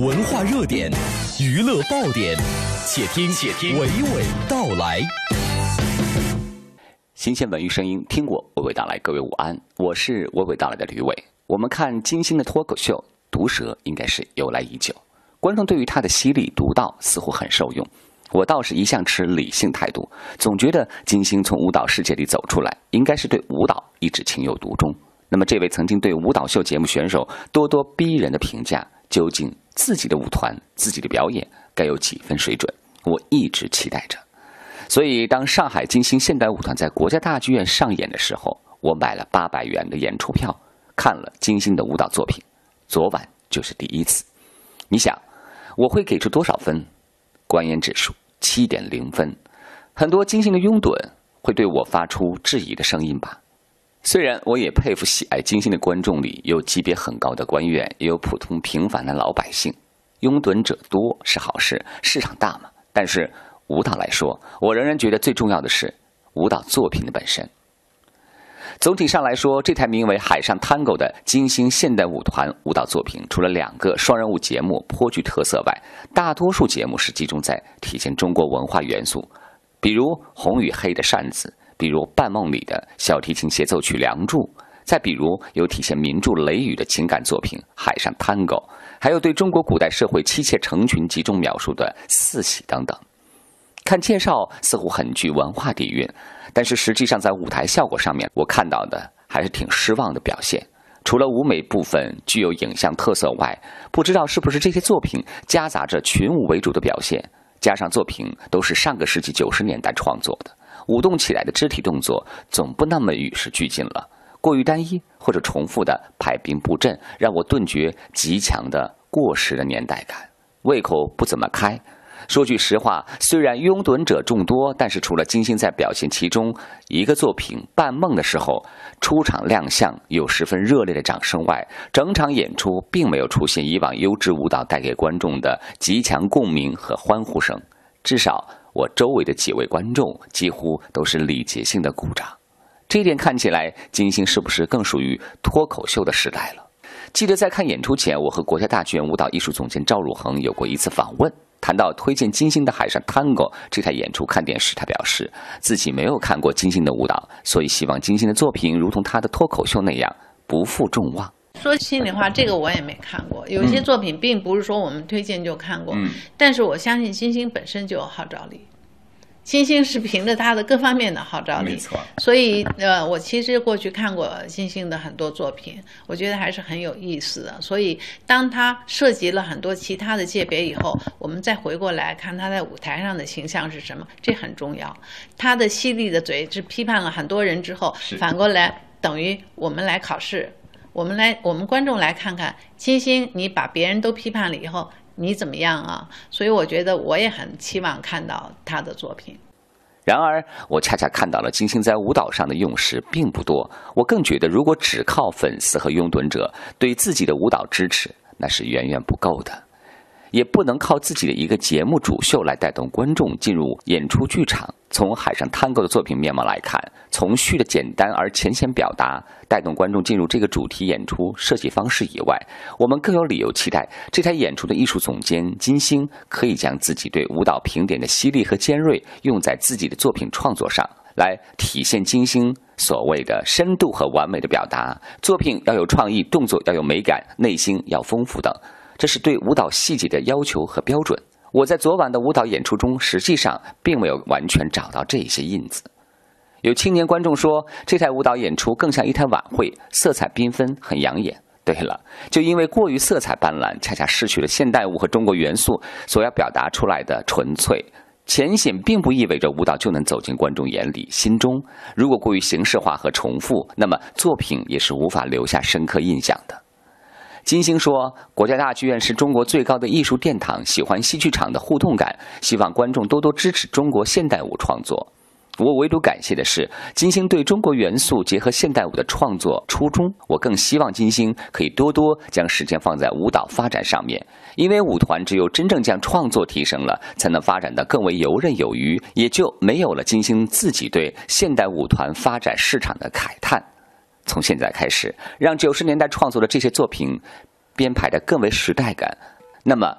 文化热点，娱乐爆点，且听且听娓娓道来。新鲜文娱声音，听我娓娓道来。各位午安，我是娓娓道来的吕伟。我们看金星的脱口秀《毒舌》，应该是由来已久，观众对于他的犀利独到似乎很受用。我倒是一向持理性态度，总觉得金星从舞蹈世界里走出来，应该是对舞蹈一直情有独钟。那么，这位曾经对舞蹈秀节目选手咄咄逼人的评价，究竟自己的舞团、自己的表演该有几分水准？我一直期待着。所以，当上海金星现代舞团在国家大剧院上演的时候，我买了八百元的演出票，看了金星的舞蹈作品。昨晚就是第一次。你想，我会给出多少分？观演指数七点零分。很多金星的拥趸会对我发出质疑的声音吧？虽然我也佩服喜爱金星的观众里有级别很高的官员，也有普通平凡的老百姓，拥趸者多是好事，市场大嘛。但是舞蹈来说，我仍然觉得最重要的是舞蹈作品的本身。总体上来说，这台名为《海上 Tango》的金星现代舞团舞蹈作品，除了两个双人舞节目颇具特色外，大多数节目是集中在体现中国文化元素，比如《红与黑的扇子》。比如《半梦》里的小提琴协奏曲《梁祝》，再比如有体现名著《雷雨》的情感作品《海上探戈》，还有对中国古代社会妻妾成群集中描述的《四喜》等等。看介绍似乎很具文化底蕴，但是实际上在舞台效果上面，我看到的还是挺失望的表现。除了舞美部分具有影像特色外，不知道是不是这些作品夹杂着群舞为主的表现，加上作品都是上个世纪九十年代创作的。舞动起来的肢体动作总不那么与时俱进了，过于单一或者重复的排兵布阵，让我顿觉极强的过时的年代感，胃口不怎么开。说句实话，虽然拥趸者众多，但是除了金星在表现其中一个作品《半梦》的时候出场亮相有十分热烈的掌声外，整场演出并没有出现以往优质舞蹈带给观众的极强共鸣和欢呼声，至少。我周围的几位观众几乎都是礼节性的鼓掌，这一点看起来金星是不是更属于脱口秀的时代了？记得在看演出前，我和国家大剧院舞蹈艺术总监赵汝恒有过一次访问，谈到推荐金星的《海上 Tango》这台演出看点时，他表示自己没有看过金星的舞蹈，所以希望金星的作品如同他的脱口秀那样不负众望。说心里话，这个我也没看过。有些作品并不是说我们推荐就看过，但是我相信星星本身就有号召力。星星是凭着他的各方面的号召力，没错。所以呃，我其实过去看过星星的很多作品，我觉得还是很有意思的。所以当他涉及了很多其他的界别以后，我们再回过来看他在舞台上的形象是什么，这很重要。他的犀利的嘴是批判了很多人之后，反过来等于我们来考试。我们来，我们观众来看看金星，你把别人都批判了以后，你怎么样啊？所以我觉得我也很期望看到他的作品。然而，我恰恰看到了金星在舞蹈上的用时并不多。我更觉得，如果只靠粉丝和拥趸者对自己的舞蹈支持，那是远远不够的。也不能靠自己的一个节目主秀来带动观众进入演出剧场。从海上探戈的作品面貌来看，从序的简单而浅显表达带动观众进入这个主题演出设计方式以外，我们更有理由期待这台演出的艺术总监金星可以将自己对舞蹈评点的犀利和尖锐用在自己的作品创作上来，体现金星所谓的深度和完美的表达。作品要有创意，动作要有美感，内心要丰富等。这是对舞蹈细节的要求和标准。我在昨晚的舞蹈演出中，实际上并没有完全找到这些印子。有青年观众说，这台舞蹈演出更像一台晚会，色彩缤纷，很养眼。对了，就因为过于色彩斑斓，恰恰失去了现代舞和中国元素所要表达出来的纯粹、浅显，并不意味着舞蹈就能走进观众眼里、心中。如果过于形式化和重复，那么作品也是无法留下深刻印象的。金星说：“国家大剧院是中国最高的艺术殿堂，喜欢戏剧场的互动感，希望观众多多支持中国现代舞创作。我唯独感谢的是金星对中国元素结合现代舞的创作初衷。我更希望金星可以多多将时间放在舞蹈发展上面，因为舞团只有真正将创作提升了，才能发展得更为游刃有余，也就没有了金星自己对现代舞团发展市场的慨叹。”从现在开始，让九十年代创作的这些作品编排的更为时代感，那么，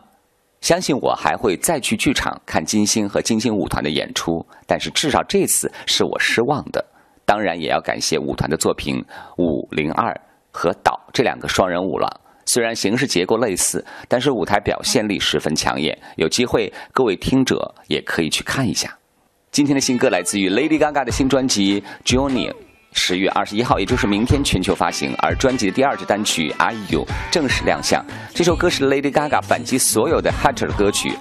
相信我还会再去剧场看金星和金星舞团的演出，但是至少这次是我失望的。当然，也要感谢舞团的作品《五零二》和《岛》这两个双人舞了。虽然形式结构类似，但是舞台表现力十分抢眼。有机会，各位听者也可以去看一下。今天的新歌来自于 Lady Gaga 的新专辑《Journey》。十月二十一号，也就是明天全球发行。而专辑的第二支单曲《Are You》正式亮相。这首歌是 Lady Gaga 反击所有的 hater 的歌曲。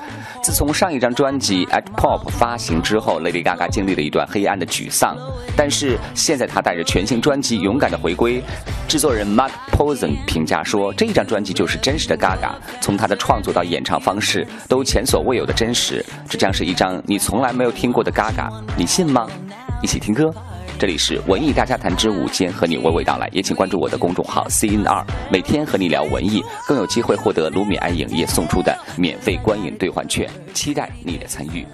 自从上一张专辑《At Pop》发行之后，Lady Gaga 经历了一段黑暗的沮丧。但是现在她带着全新专辑勇敢的回归。制作人 Mark Posen 评价说：“这一张专辑就是真实的 Gaga，从她的创作到演唱方式都前所未有的真实。这将是一张你从来没有听过的 Gaga，你信吗？一起听歌。”这里是文艺大家谈之午间，和你娓娓道来。也请关注我的公众号 CNR，每天和你聊文艺，更有机会获得卢米埃影业送出的免费观影兑换券。期待你的参与。